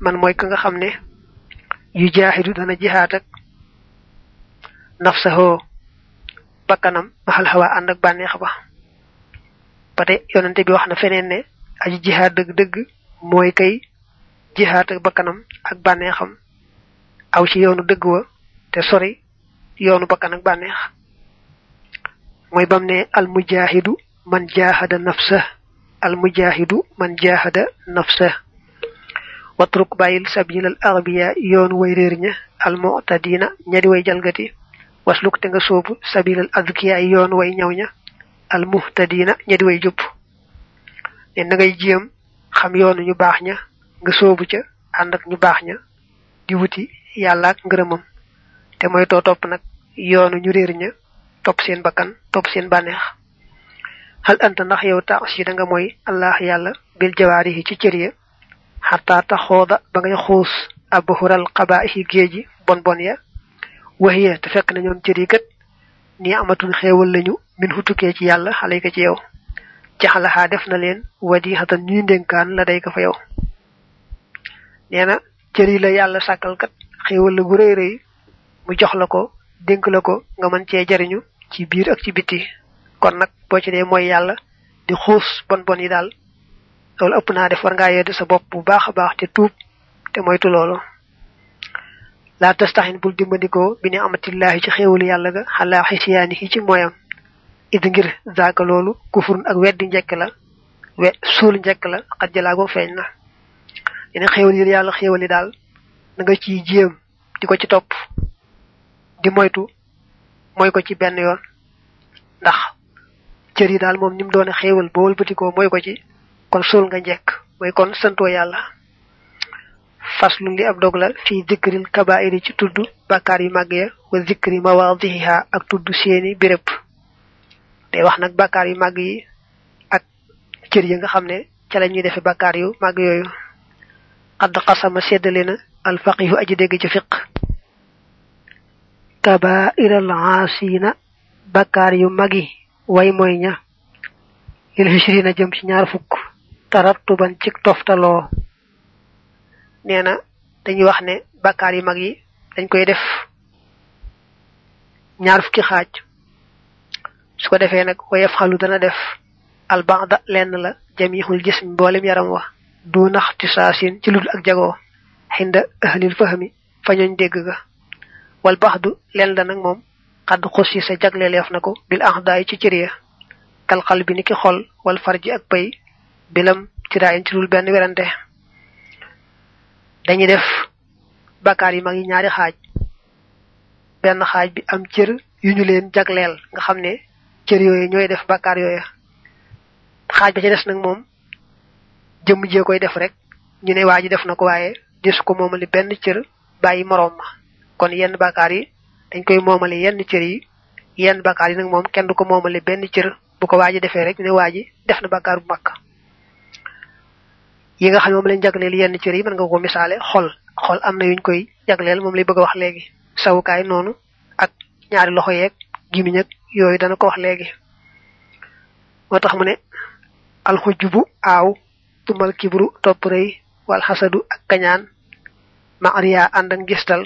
man mooy ka nga xam ne yu jaaxidu dana jihaat ak nafsaho bakkanam maxal xawa ànd ak bànneex ba. Ba tey yonante bi wax na feneen ne aji jihaat dëgg-dëgg mooy kay jihaat ak bakkanam ak bànneexam. Aw ci yoonu dëgg wa te sori yoonu bakkan ak bànneex. Mooy bam ne al man jahada nafsa al mujahidu man jahada nafsa watruk bàyyil sabilal arbiya yoonu way réer ña al mu'tadina ñadi way jalgati. Wasluk te nga soobu sabilal adkiya yoonu way ñaw ña al muhtadina ñadi way jupp. Ne na ngay jéem xam yoonu ñu baax ña nga soobu ca ànd ak ñu baax ña di wuti yàlla ak te mooy too topp nag yoonu ñu topp seen bakkan topp seen bànneex. Hal anta ndax yow si da nga mooy allah yàlla bil jawaarihi ci xataa taxooda ba ngay xuus abhural qabaahi géeji bon bon ya. Waxiya te fekk na ñoom cër yi kat ni amatul xéewal lañu min hutukee ci yàlla xale ko ci yow. Jaxalaxaa def na leen wadi xatan ñuy ndénkaan la day ko fa yow. Nee na cër yi la yàlla sàkkal kat xéewal la rëy rëy mu jox la ko dénk la ko nga mën cee jariñu ci biir ak ci biti. Kon nag boo ci dee mooy yàlla di xuus bon bon yi daal loolu ëpp naa def war yedd sa bopp bu baax a baax te tuub te moytu loolu. laa tastaxin bul dimbandikoo bi ni amatillahi ci xéewalu yàlla ga xalaa xisiyaani yi ci mooyam. Id ngir zaaka loolu kufurun ak weddi njekk la we suul njekk la xat jalaago feeñ na. Yene xéewal yi yàlla xéewal yi daal na ciy jéem di ko ci topp di moytu mooy ko ci benn yoon. Ndax cër yi daal moom ni mu doone xéewal ba wëlbatikoo mooy ko ci. Kon suul nga njekk mooy kon santoo yàlla. Faslu li ab dog la fii dikril kabairi ci tudd bàkkaar yu màgg ya wa zikri mawaadihiha ak tudd seeni béréb. Day wax nag bàkkaar yu màgg yi ak cër yi nga xam ne ca la ñuy defe bàkkaar yu màgg yooyu. Xadd xasama seddale na alfaqihu aji dégg ci fiq kabairal aasina bàkkaar yu magi way mooy ña. Il hisrina jëm ci ñaar fukk tarattuban ci toftaloo. Nee na dañuy wax ne bàkkaar yu mag yi dañ koy def ñaar fukki xaaj. Su ko defee nag wayef xalu dana def albanda lenn la jamihul jism mboolem yaram wa du nax ti saasin ci ludul ak jagoo xinda ahlil fahmi fa ñooñ dégg ga. Wal baxdu lenn la nag moom xadd xus yi sa jagleleef na ko bil ahdaay ci cër ya kal bi ni ki xol wal farji ak pay bilam ci daayin ci dul benn werante. Dañuy def bakkaar yi mag yi ñaari xaaj. Benn xaaj bi am cër yu ñu leen jagleel nga xam ne cër yooyu ñooy def bakkaar yooyu xaaj ba ci des nag moom jëmm jee koy def rek ñu ne waa ji def na ko waaye des ko moomali benn cër bàyyi moroom ma. Kon yenn bakkaar yi dañ koy moomale yenn cër yi yenn bakkaar yi nag moom kenn du ko moomale benn cër. Bu ko waa ji defee rek ñu ne waa ji def na bakkaar bu mag yi nga xam moom lañ jagleel yenn cër yi mën nga ko misaale xol. Xol am na yuñ koy jagleel moom lay bëgg a wax léegi. Sawukaay noonu ak ñaari loxo yeeg gimiñ ak yooyu dana ko wax léegi. Moo mu ne alxujbu aaw tumal kibru topp rëy wal xasadu ak kañaan maria ànd ak ngistal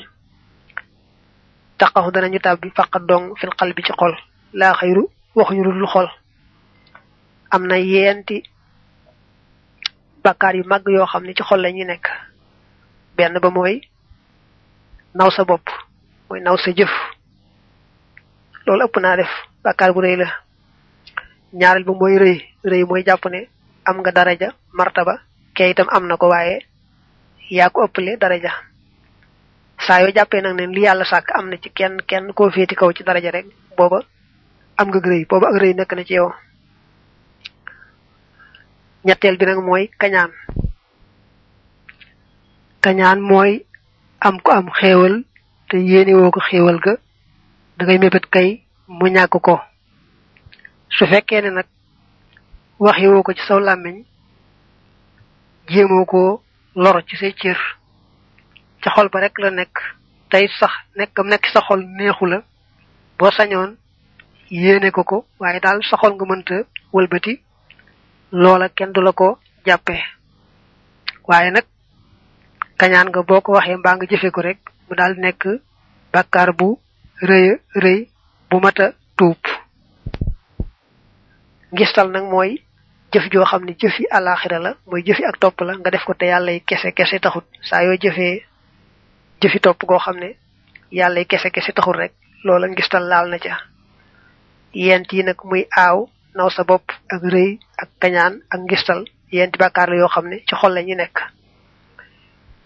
taqaxu danañu tàbbi faqat dong fil xal ci xol. Laa xayru waxuñu lu xol. Am na bakkaar yu mag yoo xam ne ci xol la ñuy nekk. Benn ba mooy naw sa bopp mooy naw sa jëf. Loolu ëpp naa def bakkaar bu rëy la. Ñaareel ba mooy rëy rëy mooy jàpp ne am nga daraja martaba kee itam am na ko waaye yaa ko ëppale daraja. Saa yoo jàppee nag ne li yàlla sàkk am na ci kenn kenn koo féeti kaw ci daraja rek booba am nga rëy booba ak rëy nekk na ci yow ñetteel bi nag mooy kañaan. Kañaan mooy am ko am xéewal te yéene woo ko xéewal ga da ngay kay mu ñàkk ko. Su fekkee ne nag waxi woo ko ci saw làmmiñ jéemoo ko lor ci say cër. Ca xol ba rek la nekk tey sax nekkam nekk sa xol neexu la boo sañoon yéene ko ko waaye daal sa xol nga mënta wëlbati loola kenn du la ko jàppee waaye nag kañaan nga boo ko waxee mbaa nga jëfe ko rek mu daal nekk bàkkaar bu rëy rëy bu mata tuub. Ngistal nag mooy jëf joo xam ne jëfi àllaaxira la mooy jëfi ak topp la nga def ko te yàlla kese kese taxut. Saa yoo jëfee jëfi topp goo xam ne yàlla kese kese taxut rek loola ngistal laal na ca. Yent yi nag muy aaw naw sa bopp ak rëy ak kañaan ak ngistal. Yenti bàkkaar la yoo xam ne ci xol la nekk.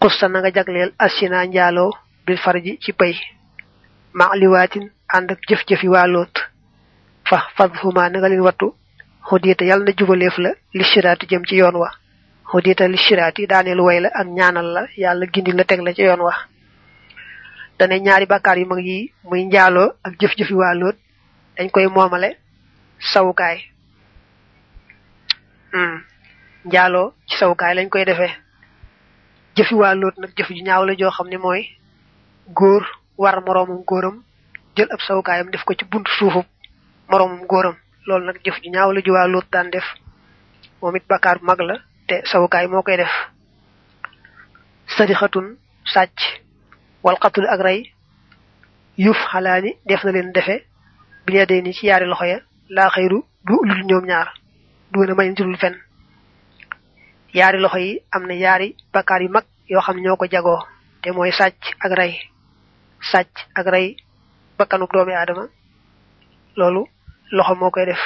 Xusta na nga jagleel asina njaaloo bil farji ci pay. Ma liwaatin ànd ak jëf-jëfi waa loot fa fadhuma na nga leen wattu. Xudita yàlla na jubaleef la li shiraati jëm ci yoon wa. Xudita li shiraati daaneel way la ak ñaanal la. Yàlla gindi la teg la ci yoon wa. Dane ñaari bàkkaar yu mag yi muy njaaloo ak jëf-jëfi waa loot dañ koy moomale. Sawukaay njaaloo ci sawukaay lañ koy defee. Jëfi waa loot nag jëf ju ñaaw la joo xam ne mooy góor war moroomum góoram jël ab sawukaayam def ko ci buntu suufub moroomum góoram. Loolu nag jëf ju ñaaw la ju waa lóot daan def. Moom it bakkaar bu mag la te sawukaay moo koy def. Sadixatun sàcc wal xatul ak rey yuuf xalaani def na leen defe bi lee day ni ci yaari loxo ya. Laa xëyru du lul ñoom ñaar du na may nitulul fen yaari loxo yi am na yaari bakkaar yu mag yoo xam ne ñoo ko jagoo te mooy sàcc ak rey. Sàcc ak rey bakkanu doomi aadama loolu loxo moo koy def.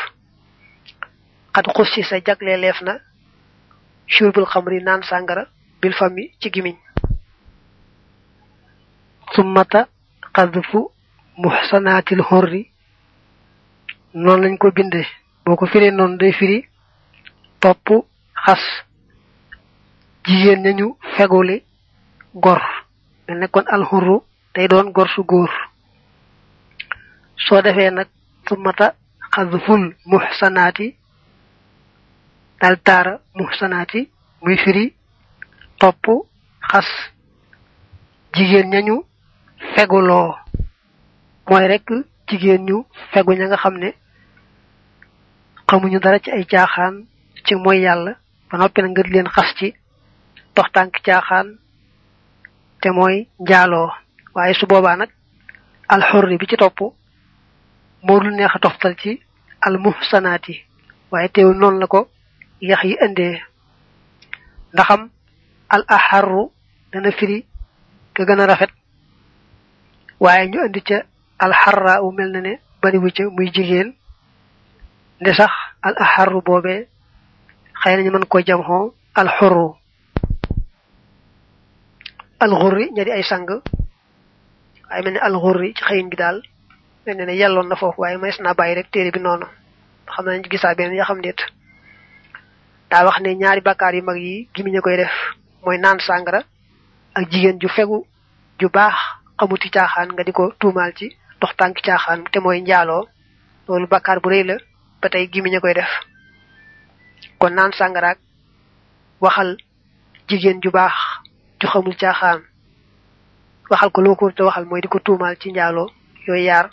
Xat xus si sa jagle leef na shurbul xamri naan sàngara bil fami ci gimiñ. Summata xadfu muxsanaatil xorri noonu lañ ko bindee boo ko firee noonu day firi topp xas jigéen ñañu feguli gor. Nga nekkoon alxurru day doon gor su góor. Soo defee nag summata xadful muxsanaati dal taara muxsanaati muy firi topp xas jigéen ñañu feguloo mooy rekk jigéen ñu fegu ña nga xam ne xamuñu dara ci ay caaxaan ci mooy yàlla. Ba noppi na nga leen xas ci dox tànk caaxaan te mooy njaaloo waaye su boobaa nag alxurri bi ci topp moo dul neex toftal ci waaye noonu la ko yax yi ndaxam al aharru dana firi ka gën a rafet. Waaye ñu indi ca alxarra u mel na ne bariwu ca muy jigéen. Nde sax al aharru boobee xëy nañu mën ko jam xoo alxurru alxurri ña di ay sang. Waaye mel ne alxurri ci xëyin gi daal mel ne yelloon na foofu waaye manes naa bàyyi rek téere bi noonu. Xam nañ gisaa benn ya xam déet. Daa wax ne ñaari bakkaar yu mag yi gimiñ a koy def mooy naan sàngara ak jigéen ju fegu ju baax xamuti caaxaan nga di ko ci dox tànk caaxaan te mooy njaaloo. Loolu bakkaar bu rëy ba tey gimiñ koy def. Kon naan sàngaraak waxal jigéen ju baax ju xamul caaxaan. Waxal ko loo ko te waxal mooy di ko tuumaal ci njaaloo yooyu yaar.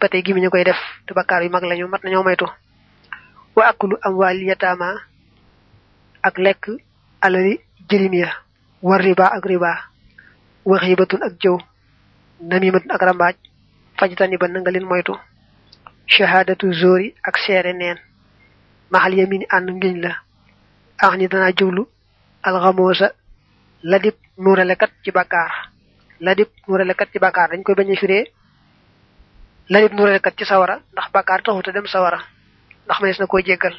Ba def te yu mag lañu mat nañoo moytu. Wa akulu amwaali yataama ak lekk alali jërim ya. War riba ak riba. Wa xiibatun ak jëw. Namimatun ak rambaaj. Fajtani ba nga moytu shahadatu zori ak seere neen. Maxal yamini ànd ngiñ la. Ax ni danaa jublu. Alxamoosa ladib nuuralekat ci bàkkaar. Ladib nuuralekat ci bàkkaar. Dañ koy bañ a firee. Ladib nuuralekat ci sawara. Ndax taxuta dem sawara. Ndax manees na koo jéggal.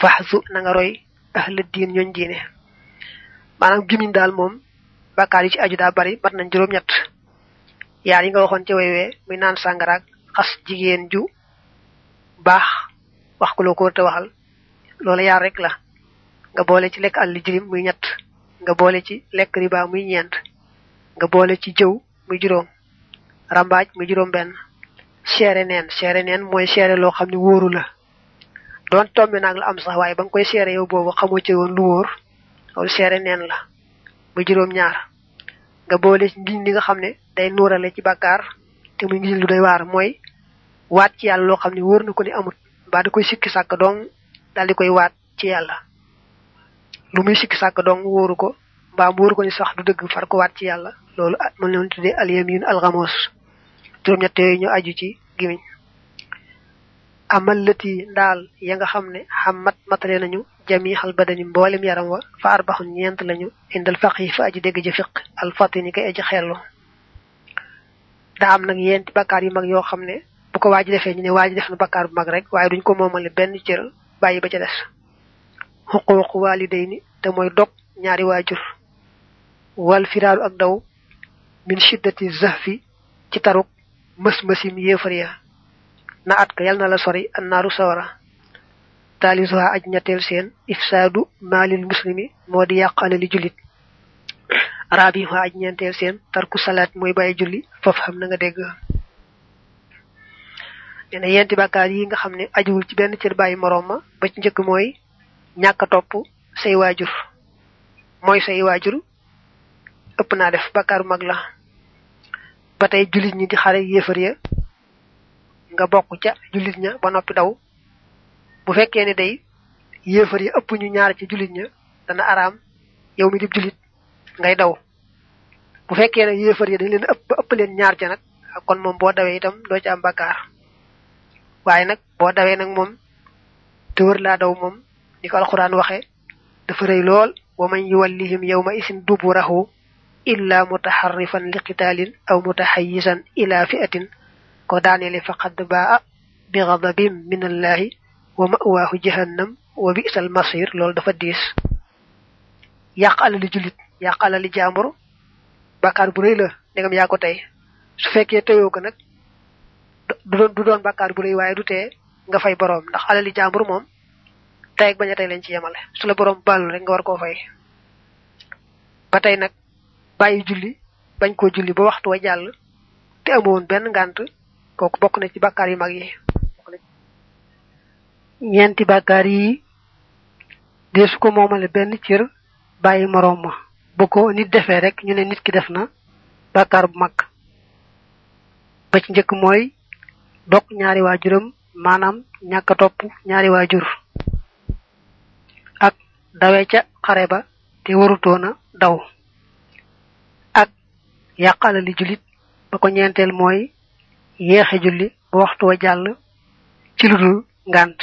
Faxsu na nga roy. Ahla diin ñooñ diine. Maanaam gimiñ daal moom bàkkaar yi ci aju daa bari mat nañ juróom-ñett. Yaar yi nga waxoon ci weywee muy naan sàngaraak xas jigéen ju baax wax ko loo ko te waxal. Loola yaar rek la. Nga boole ci lekk àlli jirim muy ñett. Nga boole ci lekk riba muy ñeent. Nga boole ci jëw muy juróom. Rambaaj muy juróom benn. Seere neen. Seere neen mooy seere loo xam ne wóoru la. Doon la am sax waaye ba nga koy seere yow boobu xamoo ci woon lu wóor. Loolu seere neen la. Muy juróom ñaar. Nga boole ci ngiñ li nga xam ne day nuurale ci te muy lu doy waar mooy waat ci yàlla loo xam ne wóor na ko ni amut mbaa da koy sikki sàkk dong daal di koy waat ci yàlla. Lu muy sikki sàkk dong wóoru ko mbaa mu wóor ko ni sax du dëgg far ko waat ci yàlla. Loolu mën leen tuddee al yamin al ghamus juróom ñett yooyu ñu aju ci gimiñ amal lati ndaal ya nga xam ne xam mat matale nañu jami xal badani mboolem yaram wa fa arbaxun ñeent lañu indal faqih fa aji dégg ji fiq al fatini kay aji xellu. Daa am nag yenti bakkaar yu mag yoo xam ne bu ko waaji defee ñu ne waaji def na bakkaar bu mag rek waaye duñ ko moomale benn cër bàyyi ba ca des. Xuquuq walidayni te mooy dog ñaari waajur. Wal firaaru ak daw min shiddati zahfi ci taruk mës mësim yéefar ya. Na at ka yal na la sori annaaru sawara. Taalisuha aj ñetteel seen ifsaadu maalil muslimi moo di yàq alali jullit. Rabiha aj ñeenteel seen tarku salaat mooy bàyyi julli. Foofu xam na nga nee na yenti bàkkaar yi nga xam ne ajuwul ci benn cër bàyyi moroom ma ba ci njëkk mooy ñàkk topp say waajur. Mooy say waajur ëpp naa def bàkkaar mag la. Ba tey jullit ñi di xare yéefar ya nga bokk ca jullit ña ba noppi daw. Bu fekkee ne day yéefar ya ëpp ñu ñaar ci jullit ña dana araam yow mi di jullit ngay daw. Bu fekkee ne yéefar ya dañ leen ëpp ëpp leen ñaar ca nag kon moom boo dawee itam doo ci am bàkkaar waaye nag boo dawee nag moom te wër laa daw moom ni ko alxuraan waxe dafa rëy lool wa man yuwallihim yawma isin duburahu illa mutaharrifan li qitaalin aw mutaxayisan ila fi'atin ko daaneele faqad baa bi ghadabin min allahi wa ma'waahu jahannam wa bi'sal masir loolu dafa diis yàq alali jullit yàq alali jaambur bàkkaar bu rëy la ndegam yaa ko tey su fekkee teyoo ko nag du doon bàkkaar bu rëy waaye du nga fay boroom. Ndax alali jaambur moom tey ak bañ a tey lañ ci yemale. Su la boroom baalul rek nga war koo fay. Ba tey nag julli bañ koo julli ba waxtu wa jàll te amoon benn ngànt kooku bokk na ci bàkkaar yu mag yi. Ñeenti bàkkaar yi deesu ko moomale benn cër bàyyi moroom ma. Bu ko nit defee rek ñu ne nit ki def na bàkkaar bu mag. Ba ci njëkk mooy dog ñaari waajuram maanaam ñàkk a topp ñaari waajur. Ak dawee ca xare ba te warutoona daw. Ak yàqala li jullit ba ko ñeenteel mooy yeexe julli waxtu wa jàll ci lu dul ngànt.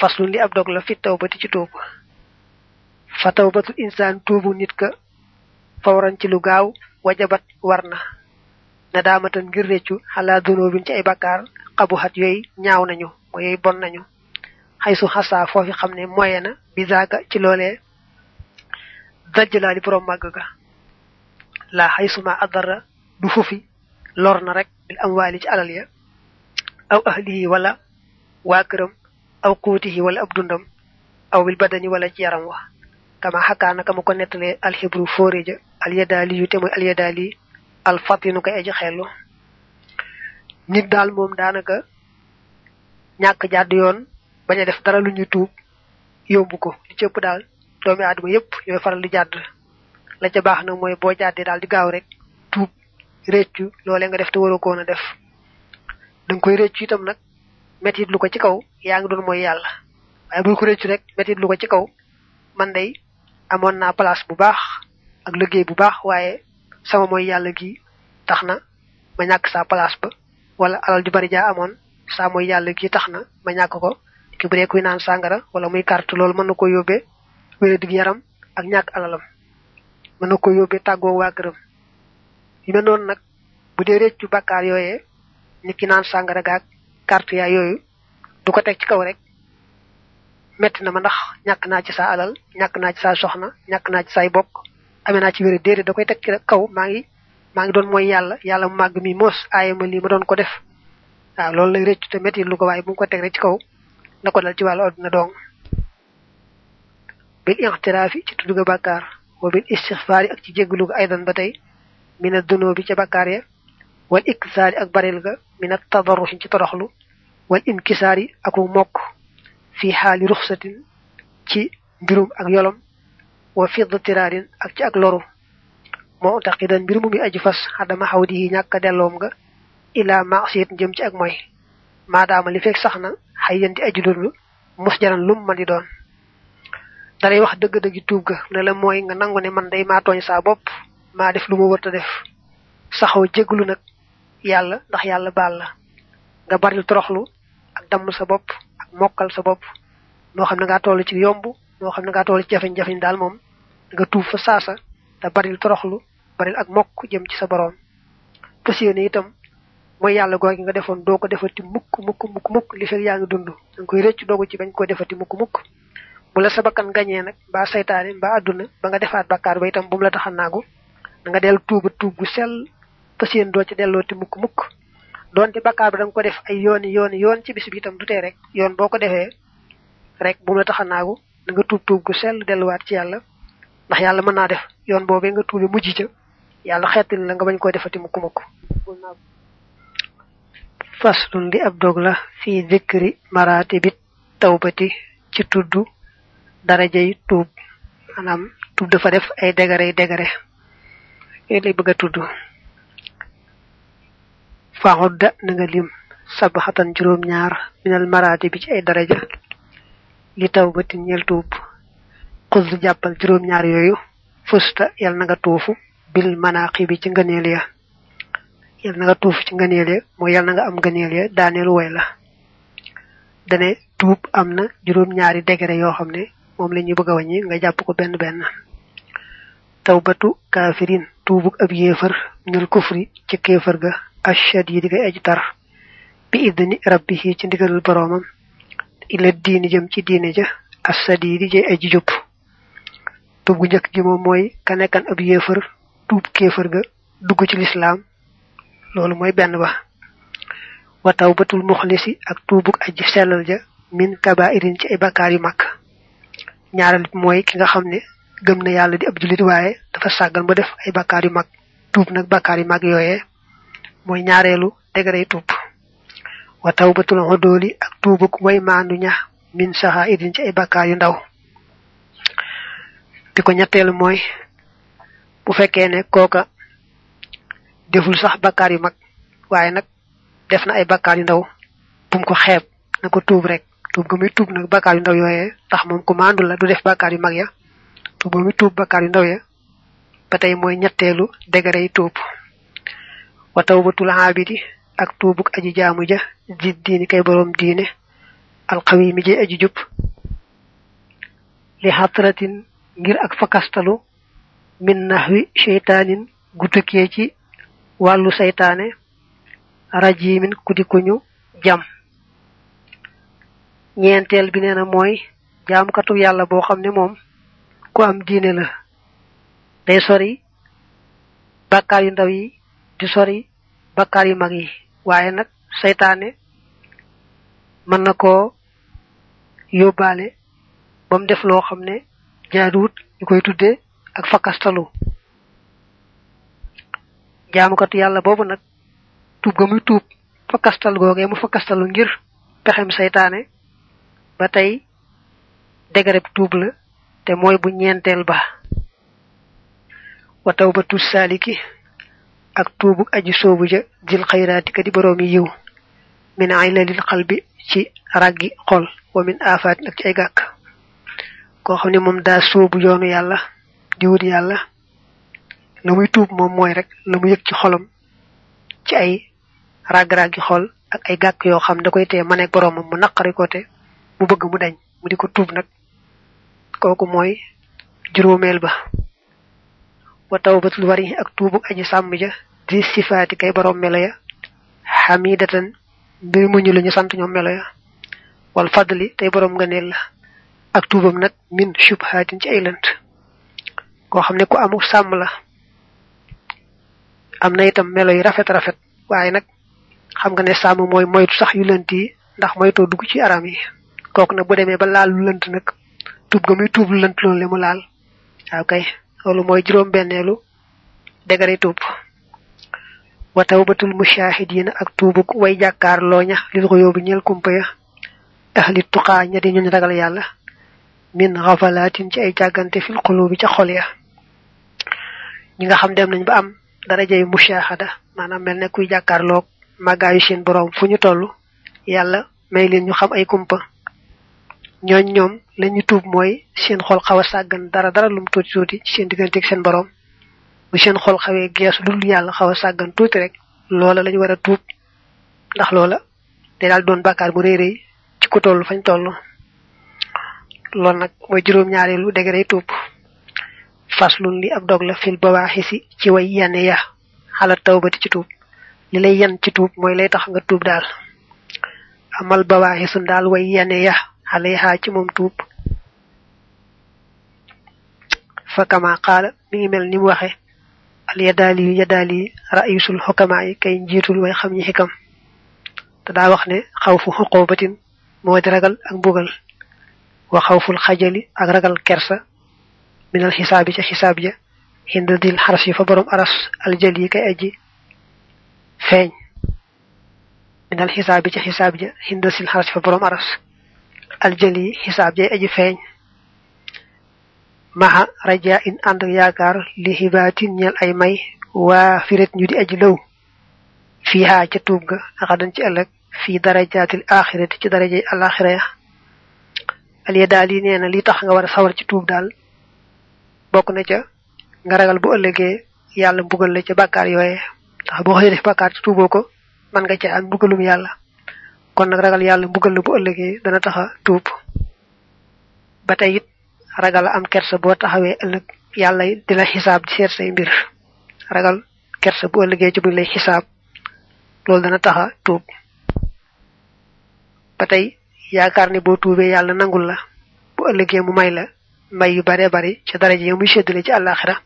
Faslu li ab dog la fi tawbati ci fa tawbatul insaan tuubu nit ka fawran ci lu gaaw wajabat war na na daamatan ngir réccu xalaa dunóobin ci ay bakkaar xabu xat yooyu ñaaw nañu yooyu bon nañu. Xay su xasaa foofi xam ne moye na bisaaka ci loolee dajjalaali borom màgg ga. Laa xay suma adara du lor na rek bil amwaali ci alal ya aw ahlihi wala waa këram aw quutihi wala ab dundam aw bil badani wala ci yaram wa. Kama xakkaana kama ko nettalee alxibru fóoreja alyadaali yu te mooy alyadaali alfatinu koy aji xellu nit daal moom daanaka ñàkk jàdd yoon bañ a def dara lu ñuy tuub yombu ko. Ci daal doomi aadama yépp ñooy faral di jàdd. La ca baax nag mooy boo jàddee daal di gaaw rek tuub réccu loolee nga def te def. Danga koy réccu itam nag metit lu ko ci kaw yaa ngi doon mooy yàlla. Waaye bul ko réccu rek metit lu ko ci kaw man day amoon naa place bu baax ak liggéey bu baax waaye sama mooy yàlla gi tax na ma ñàkk saa place ba. Wala alal ju bari jaa amoon saa mooy yàlla gi tax na ma ñàkk ko. Ki bu kuy naan sàngara wala muy carte loolu mën na ko yóbbee wéra dig yaram ak ñàkk alalam. Na ko yóbbee tàggoo waa këram. Yu mel noonu nag bu dee réccu bàkkaar yooyee nit ki naan sàngara gaag carte yaa yooyu du ko teg ci kaw rek. Metti na ma ndax ñàkk naa ci saa alal ñàkk naa ci saa soxna ñàkk naa ci saay bokk amee naa ci wéra déedéet da koy teg ci kaw maa ngi maa ngi doon mooy yàlla yàlla mu màgg mi moos aaye ma lii ma doon ko def. Waaw loolu lay réccu te lu ko waaye bu ko teg ci kaw na dal ci wàllu adduna dong. Bil ixtiraafi ci tudd ga bàkkaar wa bil istixfaari ak ci jégglu ga aydan ba tey mina dunoo bi ca bàkkaar ya wal iksaari ak baril ga mina tadarruxin ci toroxlu wal inkisaari aku mokk fi xaali ruxsatin ci mbirum ak yolom wa fidd tiraarin ak ci ak loru. Moo taqidan mbir mu aji fas xadama xaw di yi ñàkk delloom nga ilaa maasiyat jëm ci ak mooy. Maadaama li fekk sax na xay yanti aji dund mus jaran lum man di doon. Dalay wax dëgg dëgg tuub ga ne la mooy nga nangu ne man day maa tooñ saa bopp maa def lu ma wërta def. Saxoo jéglu nag yàlla ndax yàlla baal la. Nga baril toroxlu ak damm sa bopp ak mokkal sa bopp. Moo xam ne ngaa toll ci yomb moo xam ne ngaa toll ci jafeñ-jafeñ daal moom nga tuub fa saasa te baril toroxlu baril ak mokk jëm ci sa boroom. Fas yéene itam mooy yàlla googi nga defoon doo ko defati mukk mukk mukk mukk li fekk yaa ngi dund. Danga koy rëcc doogu ci bañ ko defati mukk mukk. Bu la sa bakkan gañee nag mbaa saytaane mbaa àdduna ba nga defaat bakkaar ba itam bu la tax a naagu da nga dellu tuuba tuub gu sell. Fas yéene doo ci dellooti mukk mukk. Doonte bakkaar ba da nga ko def ay yooni yooni yoon ci bis bi itam du tee rek. Yoon boo ko defee rek bu la tax a naagu nga tuub tuub gu sell delluwaat ci yàlla. Ndax yàlla mën naa def yoon boobee nga tuube mujj ca. Yàlla xeetil la nga bañ koo defati mukk mukk. Faslun li ab dog la fi zikri marati bit tawbati ci tudd darajay tuub. Maanaam tuub dafa def ay degare degare lay bëgg a tudd. Faxudda na nga lim sabaxatan juróom ñaar minal marati bi ci ay daraja li tawbati ñel tuub xus jàppal juróom ñaar yooyu. Fusta yal na nga tuufu bil manaqi bi ci ngëneel ya. Yal na nga tuuf ci ngëneel ya mooy yal na nga am ngëneel ya daaneelu way la. Dane tuub am na juróom ñaari degré yoo xam ne moom la ñuy bëgg a wàññi nga jàpp ko benn benn tawbatu kaafirin tuubuk ab yéefar minal kufri ci kéefar ga ashad yi di koy aji tar. Bi idni rabbihi ci ndigalul boroomam ila diini jëm ci diine ja asad yi di jëy aji jub tuub gu njëkk gi moom mooy ka nekkan ab yéefar tuub kéefar ga dugg ci lislaam. Loolu mooy benn ba. Wa tawbatul muxlisi ak tuubuk aji sellal ja min kabairin ci ay bakkaar yu mag. Ñaareel bi mooy ki nga xam gëm na yàlla di ab jullit waaye dafa sàggal ba def ay bakkaar yu mag tuub nag bakkaar yu mag yooyee. Mooy ñaareelu wa tawbatul xodooli ak tuubuk way maandu ña min saxa idin ci ay yu ndaw. Bi ko ñetteelu mooy bu fekkee ne kooka deful sax bakkaar yu mag waaye nag def na ay bakkaar yu ndaw bum ko xeeb na ko tuub rek. Tuub ga muy tuub nag bakkaar yu ndaw yooyee tax ku maandu la du def yu mag ya. Tuub muy tuub bakkaar yu ndaw ya ba tey mooy ñetteelu degré tuub. Wa tawbatul aabidi ak tuubuk aji jaamu ja ji diini kay boroom diine alxawi mi je aji jub li xatratin ngir ak fakastalu min naxwi cheytaanin gu tukkee ci wàllu saytaane rajimin ku di kuñu jam. Ñeenteel bi nee na mooy jaamukatu yàlla boo xam ne moom ku am diine la. Day sori bàkkaar yu ndaw yi di sori yu mag yi waaye nag saytaane mën na koo yóbbaale ba mu def loo xam ne jaaduwut ñu koy tuddee ak fakkastalu jaamukatu yàlla boobu nag tuub ga muy tuub fakkastal googee mu fakkastalu ngir pexem saytaane ba tey degré tuub la te bu ñeenteel ba. Wa tawbatu saaliki ak tuubu aji soobu ja dil xayraati ka di boroomi yiw. Min aylalil xalbi ci raggi xol wa min aafaatin ak ci ay gàkk. Koo xam ne moom daa soobu yoonu yàlla di wut yàlla la muy tuub moom mooy rek la mu yëg ci xolam ci ay ragg-raggi xol ak ay gàkk yoo xam da koy tee ma nekk boroomam mu naqari ko te mu bëgg mu dañ mu di ko tuub nag. Kooku mooy juróomeel ba. Wa tawbatul wari ak tuubu aji sàmm ja di sifaati kay borom melo ya xamidatan mbir muñu lu ñu sant ñoom melo ya wal fadli tey borom ngëneel la ak tuubam nag min shubhaatin ci ay lënt koo xam ku amu sàmm la am na itam melo yu rafet rafet waaye nag xam nga ne sàmm mooy moytu sax yu lënt yi ndax moytoo dugg ci aram yi kooku nag bu demee ba laal lu lënt nag tuub ga muy tuub lu le mu laal waaw loolu mooy juróom benneelu degare tuub. Wa tawbatul mushahidina ak tuubug way jàkkaar looña lil ko yóbbu ñeel kumpa ya ahli tuqaa ña di ñuñ ragal yàlla min xafalaatin ci ay jàggante fil xulubi ca xol ya. Ñi nga xam dem nañ ba am darajay mushahada maanaam mel ne kuy jàkkaarloog màggaayu seen boroom fu ñu toll yàlla may leen ñu xam ay kumpa. Ñooñ ñoom lañu tuub mooy seen xol xaw a sàggan dara dara lum tuuti tuuti seen digganteeg seen borom bu seen xol xawee geesu lul yàlla xaw a sàggan tuuti rek loola lañu war a tuub. ndax loola day daal doon bàkkaar bu réy ci ku toll fañ toll. loolu nag mooy juróom ñaareelu tuub. Li ab dog la fil bawaaxisi ci way yane ya xala tawbati ci tuub. li lay yan ci tuub mooy lay tax nga tuub daal. amal bawaaxisun daal way yane ya xale xaa ci moom tuub fa kama qaala mi ngi mel ni mu waxe al yadaali yu yadaali ra'isul xukamaa yi kay njiitul way xam ñi xikam te daa wax ne xaw fu xuqoobatin moo di ragal ak mbugal wa xawful xajali ak ragal kersa minal xisaabi ca xisaab ja hinda dil xaras yi fa borom aras aljël yi kay aji feeñ minal xisaabi ca xisaab ja hinda sil xaras yi fa borom aras aljël yi xisaab ja aji feeñ. Raja in ànd ak yaakaar li xibaatin ñeel ay may waa firet ñu di aji haa ca tuub ga ci fii darajaatil axirati ci darajay alaxira ya. Aliya daal yi nee li tax nga war sawar ci tuub daal bokk na ca nga ragal bu ëllëgee yàlla mbugal la def ci ko man nga ca am kon nag ragal yàlla mbugal bu ëllëgee dana taxa tuub. Ba tey it ragal am kersa boo taxawee ëllëg yàlla di la xisaab di seet say mbir. Ragal kersa bu ëllëgee ci buñ lay xisaab loolu dana taxa tuub. Ba tey yaakaar ne boo tuubee yàlla nangul la bu ëllëgee mu may la may yu bare bari ci daraja yi muy séddale ci àllaaxira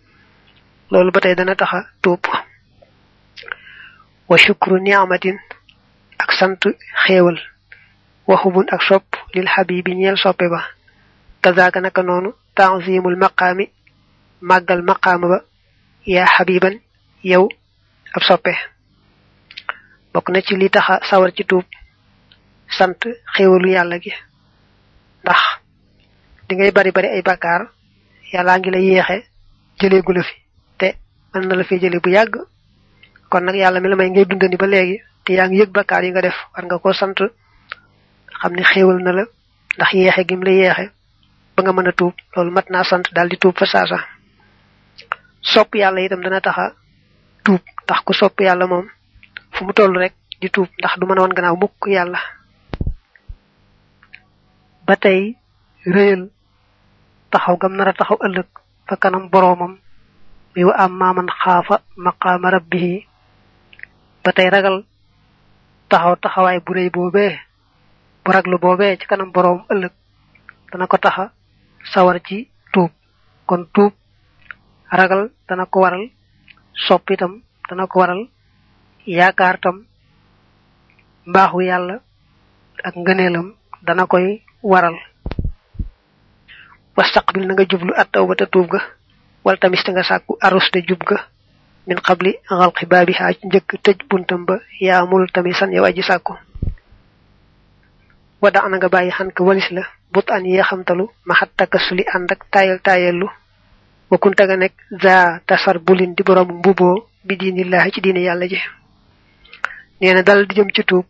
loolu ba tey dana taxa tuub. Wa shukru ni'matin ak sant xéewal waxubun ak sopp lil xabibi ñeel soppe ba. Kazaaka naka noonu tanzimul maqaami màggal maqaama ba yaa xabiban yow ab soppe. Bokk na ci li taxa sawar ci tuub sant xéewalu yàlla gi. Ndax di ngay bari bari ay bàkkaar yàllaa ngi la yéexe jëleegu la fi te mën na la jële bu yàgg. Kon nag yàlla mi la may ngay dundani ba léegi te yaa ngi yëg bàkkaar yi nga def war nga ko sant. Xam ne xéewal na la ndax yéexe gim la yéexe ba nga mën a tuub loolu mat naa sant daal di tuub fa saasa sopp yàlla itam dana taxa tuub ndax ku sopp yàlla moom fu mu toll rek di tuub ndax du mën a gannaaw mukk yàlla. Ba tey réyal taxaw gam nar a taxaw ëllëg fa kanam boroomam mi wa am maaman xaafa maqaama rabbihi ba tey ragal taxaw taxawaay bu réy boobee bu raglu boobee ci kanam boroom ëllëg dana ko taxa sawar ci tuub kon tuub ragal dana ko waral. Sopp itam dana ko waral. Yaakaar tam mbaaxu yàlla ak ngëneelam dana koy waral. Wastaqbil na nga jublu at tawbata tuub ga. Wala tamit nga sàkku arus de jub ga min qabli xalqi baabi xaa ci njëkk tëj buntam ba yaamul tamit san yow aji wada ana nga bàyyi xan walis la but an yee xamtalu maxat takkasuli ànd ak taayal taayallu wa kunta nga nekk za tasar bulin di borom mbuboo bi diinillahi ci diine yàlla ji. Nee na dal di jëm ci tuub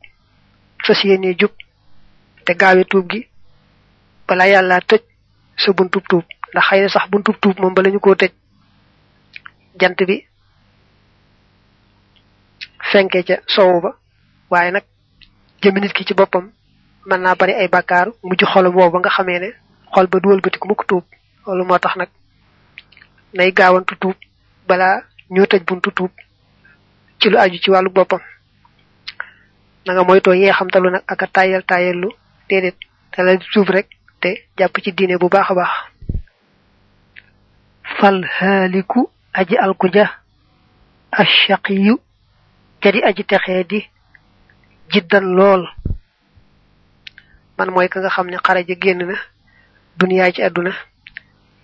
fas yéene te gaawe tuub gi bala yàlla tëj sa buntub tuub ndax sax buntub tuub moom bala tëj. Jant bi fenke ca sowu ba. Waaye nag jëmi nit ki ci boppam mën naa bari ay bakkaar mujj xol boobu nga xamee ne xol ba duwal batiku mukk tuub. Loolu moo tax nay gaawantu tuub balaa ñoo tëj buntu tuub ci lu aju ci wàllu boppam. Na nga moytoo yee xamtalu nag ak tayallu déedéet te la rek te jàpp ci diine bu baax a baax. Fal haaliku aji alkuja ashaqiyu jadi aji texee di jiddan lool. Man mooy ka nga xam ne xaraja génn na duniyaa ci àdduna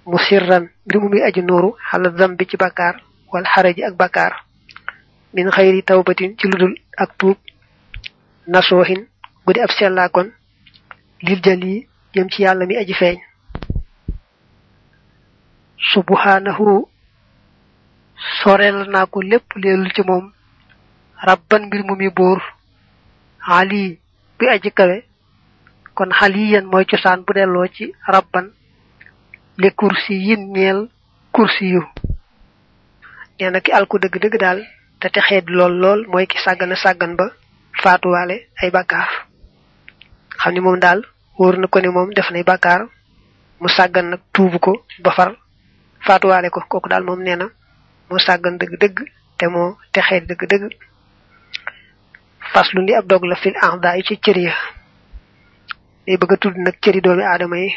mu sirran mbir mu muy aji nooru xala zambi ci bakkaar wala xaraji ak bakkaar. Min xayri tawbatin ci ludul ak tuub nasoohin gudi ab sellaakoon lil jali jëm ci yàlla mi aji feeñ. Subhanahu soreel naa ko lépp leelul ci moom rabban mbir mu mi buur ali bi aji kawe kon xaliyan mooy cosaan bu delloo ci rabban. Li kursi yin ñeel kursi yu. Nee na ki alku dëgg-dëgg daal te texeet lool lool mooy ki sàggana sàggan ba faatuwaale ay bàkkaar. Xam ni moom daal wóor na ko ni moom def nay bàkkaar mu sàggan nag tuubu ko ba far faatuwaale ko. Kooku daal moom nee na moo sàggan dëgg-dëgg te moo texeet dëgg-dëgg faslu li ab dog la fil ahda ci cër ya. Day bëgg tudd nag cëri doomi aadama yi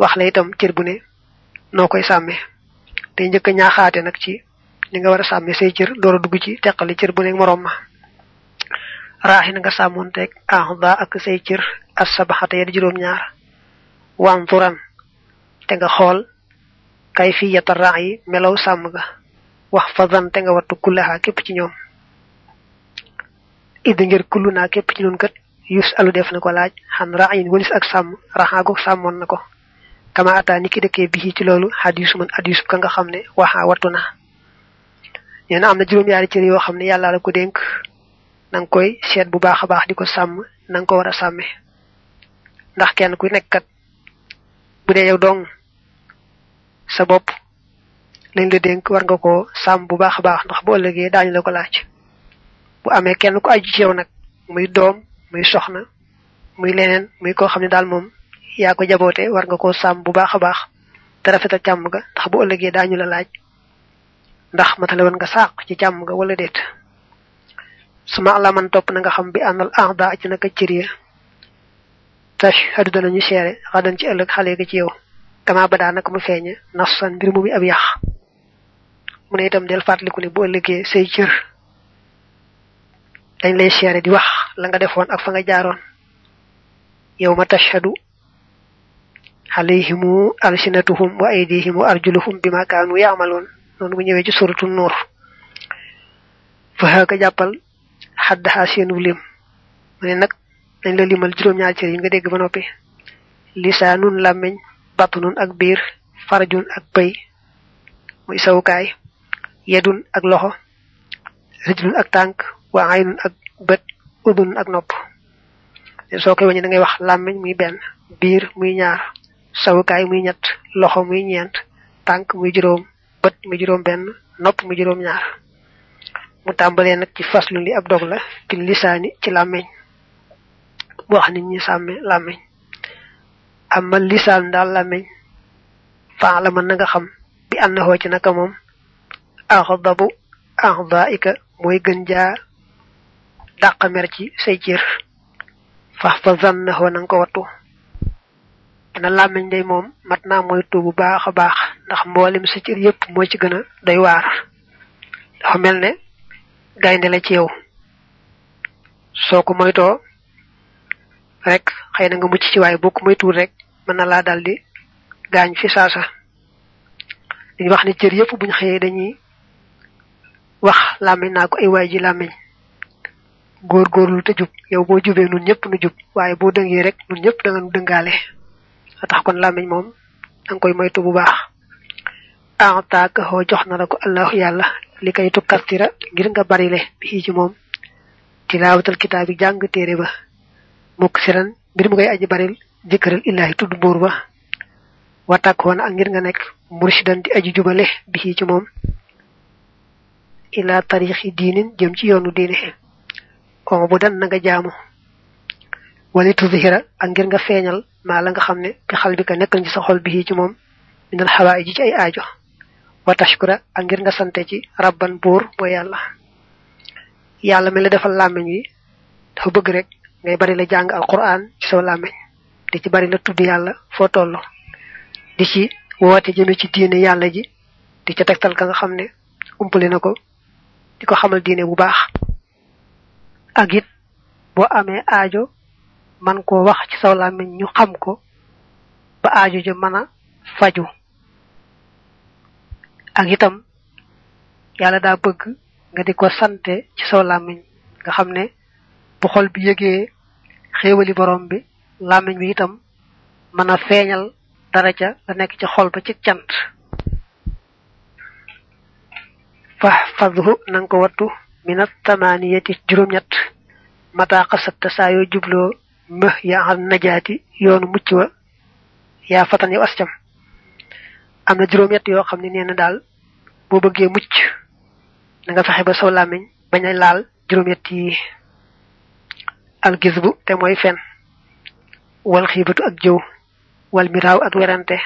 wax la itam cër bu ne noo koy sàmmee day njëkk ñaaxaate nag ci ni nga war a sàmmee say cër dugg ci teqali cër bu ne moroom ma raaxi na nga sàmmoon teg ahda ak say cër as sabaxate ya di juróom ñaar wanturan te nga xool kay fi yata melaw sàmm ga wax te nga wattu kullaha ci ñoom id ngir kullu naa képp ci kat yus alu def na ko laaj xan raayin walis ak sàmm raxaagu sàmmoon na ko kama ata ni ki dëkkee bi ci loolu xadisu man hadisu ka nga xam ne waxa wattu na. Nee na am na juróom-yaari cër yoo xam ne yàlla la ko dénk. Na nga koy seet bu baax a baax di ko sàmm na nga ko war a sàmme. Ndax kenn ku nekk kat bu dee yow dong sa bopp lañ la dénk war nga ko sàmm bu baax baax ndax bu ëllëgee daañu la ko laaj bu amee kenn ku aju ci yow nag muy doom muy soxna muy leneen muy koo xam ne daal moom ko jaboote war nga koo sàmm bu baax a baax te rafetal càmm ga ndax bu ëllëgee daañu la laaj ndax matale nga ci ga wala suma ala man topp na nga xam bi àndal ahda ci naka cër ya. Tashhadu danañu seere xadan ci ëllëg xale ga ci yow. Kama ba daa naka mu feeñe nafsan mbir mu muy ab itam del fàttaliku bu ëllëgee say cër dañ lay seere di wax la nga defoon ak fa nga jaaroon yow ma tashhadu alayhimu alsinatuhum wa aydihim arjuluhum bima kaanu yaamaloon noonu mu ñëwee ci suratu nuur fa xaaka jàppal xaddaxaa seenu lim mu ne nag dañ la limal juróom-ñaar cër yi nga dégg ba noppi lisaanun làmmiñ batnun ak biir farajun ak pëy muy sawukaay yedun ak loxo rijlun ak tànk wa aynun ak bët udun ak nopp. Soo koy wañe da ngay wax làmmiñ muy benn biir muy ñaar sawukaay muy ñett loxo muy ñeent tànk muy juróom bët muy juróom benn nopp muy juróom ñaar. Mu tàmbalee nag ci faslu li ab dog la fi lisaani ci làmmiñ. Mu wax nit ñi sàmme làmmiñ. Mën na nga xam bi na ci naka moom axdabu axdaika gën jaa dàq mer ci say cër. Fax fa zan na xoo nanga ko wattu. Na làmmiñ day moom mat naa moytu bu baax a baax ndax mboolem sa cër yépp moo ci gën a doy waar. Dafa mel ne gaynde la ci yow. Soo ko moytoo rek na nga mucc ci waaye boo ko moytuwul rek mën na laa daldi gaañ fi saasa. Dañuy wax ne cër yépp buñ xëyee dañuy wax làmmiñ naa ko ay waay ji làmmiñ. Góor góorlu te jub yow boo jubee nun ñëpp nu jub waaye boo dëngee rek nun ñëpp da nga a tax kon làmmiñ moom danga koy moytu bu baax ataaka xoo jox na la ko allahu yàlla li kay tukkastira ngir nga barile bi ci moom tilaawatal kitaab yi jàng téere ba mukk siran mbir mu ngay aji baril jëkkëral illaahi tudd buur ba watak woon ak ngir nga nekk murshidan di aji jubale bi ci moom ila tarixi diinin jëm ci yoonu diine bu dan nga jaamu. Wali tuzhira ak ngir nga feeñal maa la nga xam ne bi xal bi ka nekkal ci sa xol bi ci moom minal xawaa ji ci ay aajo. Wa tashkura ak ngir nga sante ci rabban buur mooy yàlla. Yàlla mi la defal làmmiñ wi dafa bëgg rek ngay bari la jàng alquran ci sa làmmiñ di ci bari la tudd yàlla foo toll. Di ci woote jëme ci diine yàlla ji di ca tegtal ka nga xam ne umpali na ko di ko xamal diine bu baax ak it boo amee aajo man koo wax ci saw làmmiñ ñu xam ko ba aajo ja mën a faju. Ak itam yàlla daa bëgg nga di ko sante ci saw nga xam ne bu xol bi yëgee xéewali borom bi làmmiñ bi itam mën a feeñal dara ca la nekk ci xol ba ci cant. Fahfadhu nanga ko wattu. Minat tamaniyati juróom-ñett mata xasatta saa yoo jubloo mbë yaa al najaati yoonu mucc wa yaa fatan yow ascam am na juróom yett yoo xam ne nee na daal boo bëggee mucc na nga fexe ba saw làmmiñ bañ a laal juróom yett yi al gisbu te mooy fen wal xiibatu ak jëw wal miraaw ak werante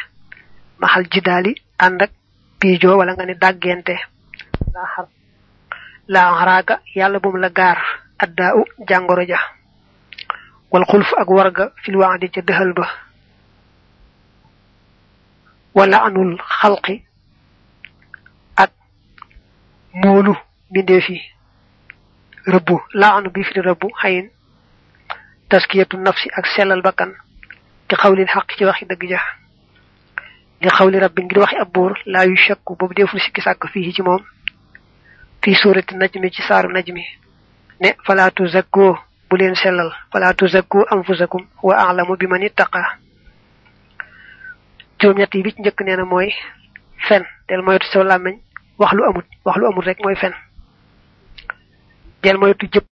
maxal jidaali ànd ak piijoo wala nga ne dàggente laa xar laa xaraaka yàlla bum la gaar addaa u jàngoro ja wal xulf ak warga fil waadi ca dëxal ba wala anul xalqi ak moolu mbindee fi rëbbu laa anu bi fi rëbbu xayin taskiyatu nafsi ak sellal bakkan di xawlil xaq ci waxi dëgg ja di xawli rabbi ngir waxi ab buur laa yu shakku boobu deful sikki sàkk fii ci moom في سورة النجم جسار النجم فلا تزكوا بلين سلل فلا تزكوا أنفسكم وأعلموا بمن اتقى جوم ياتي بيت نجك نينا موي فن تل موي تسو لامن واخلو أمود واخلو أمود ريك موي فن تل موي تجب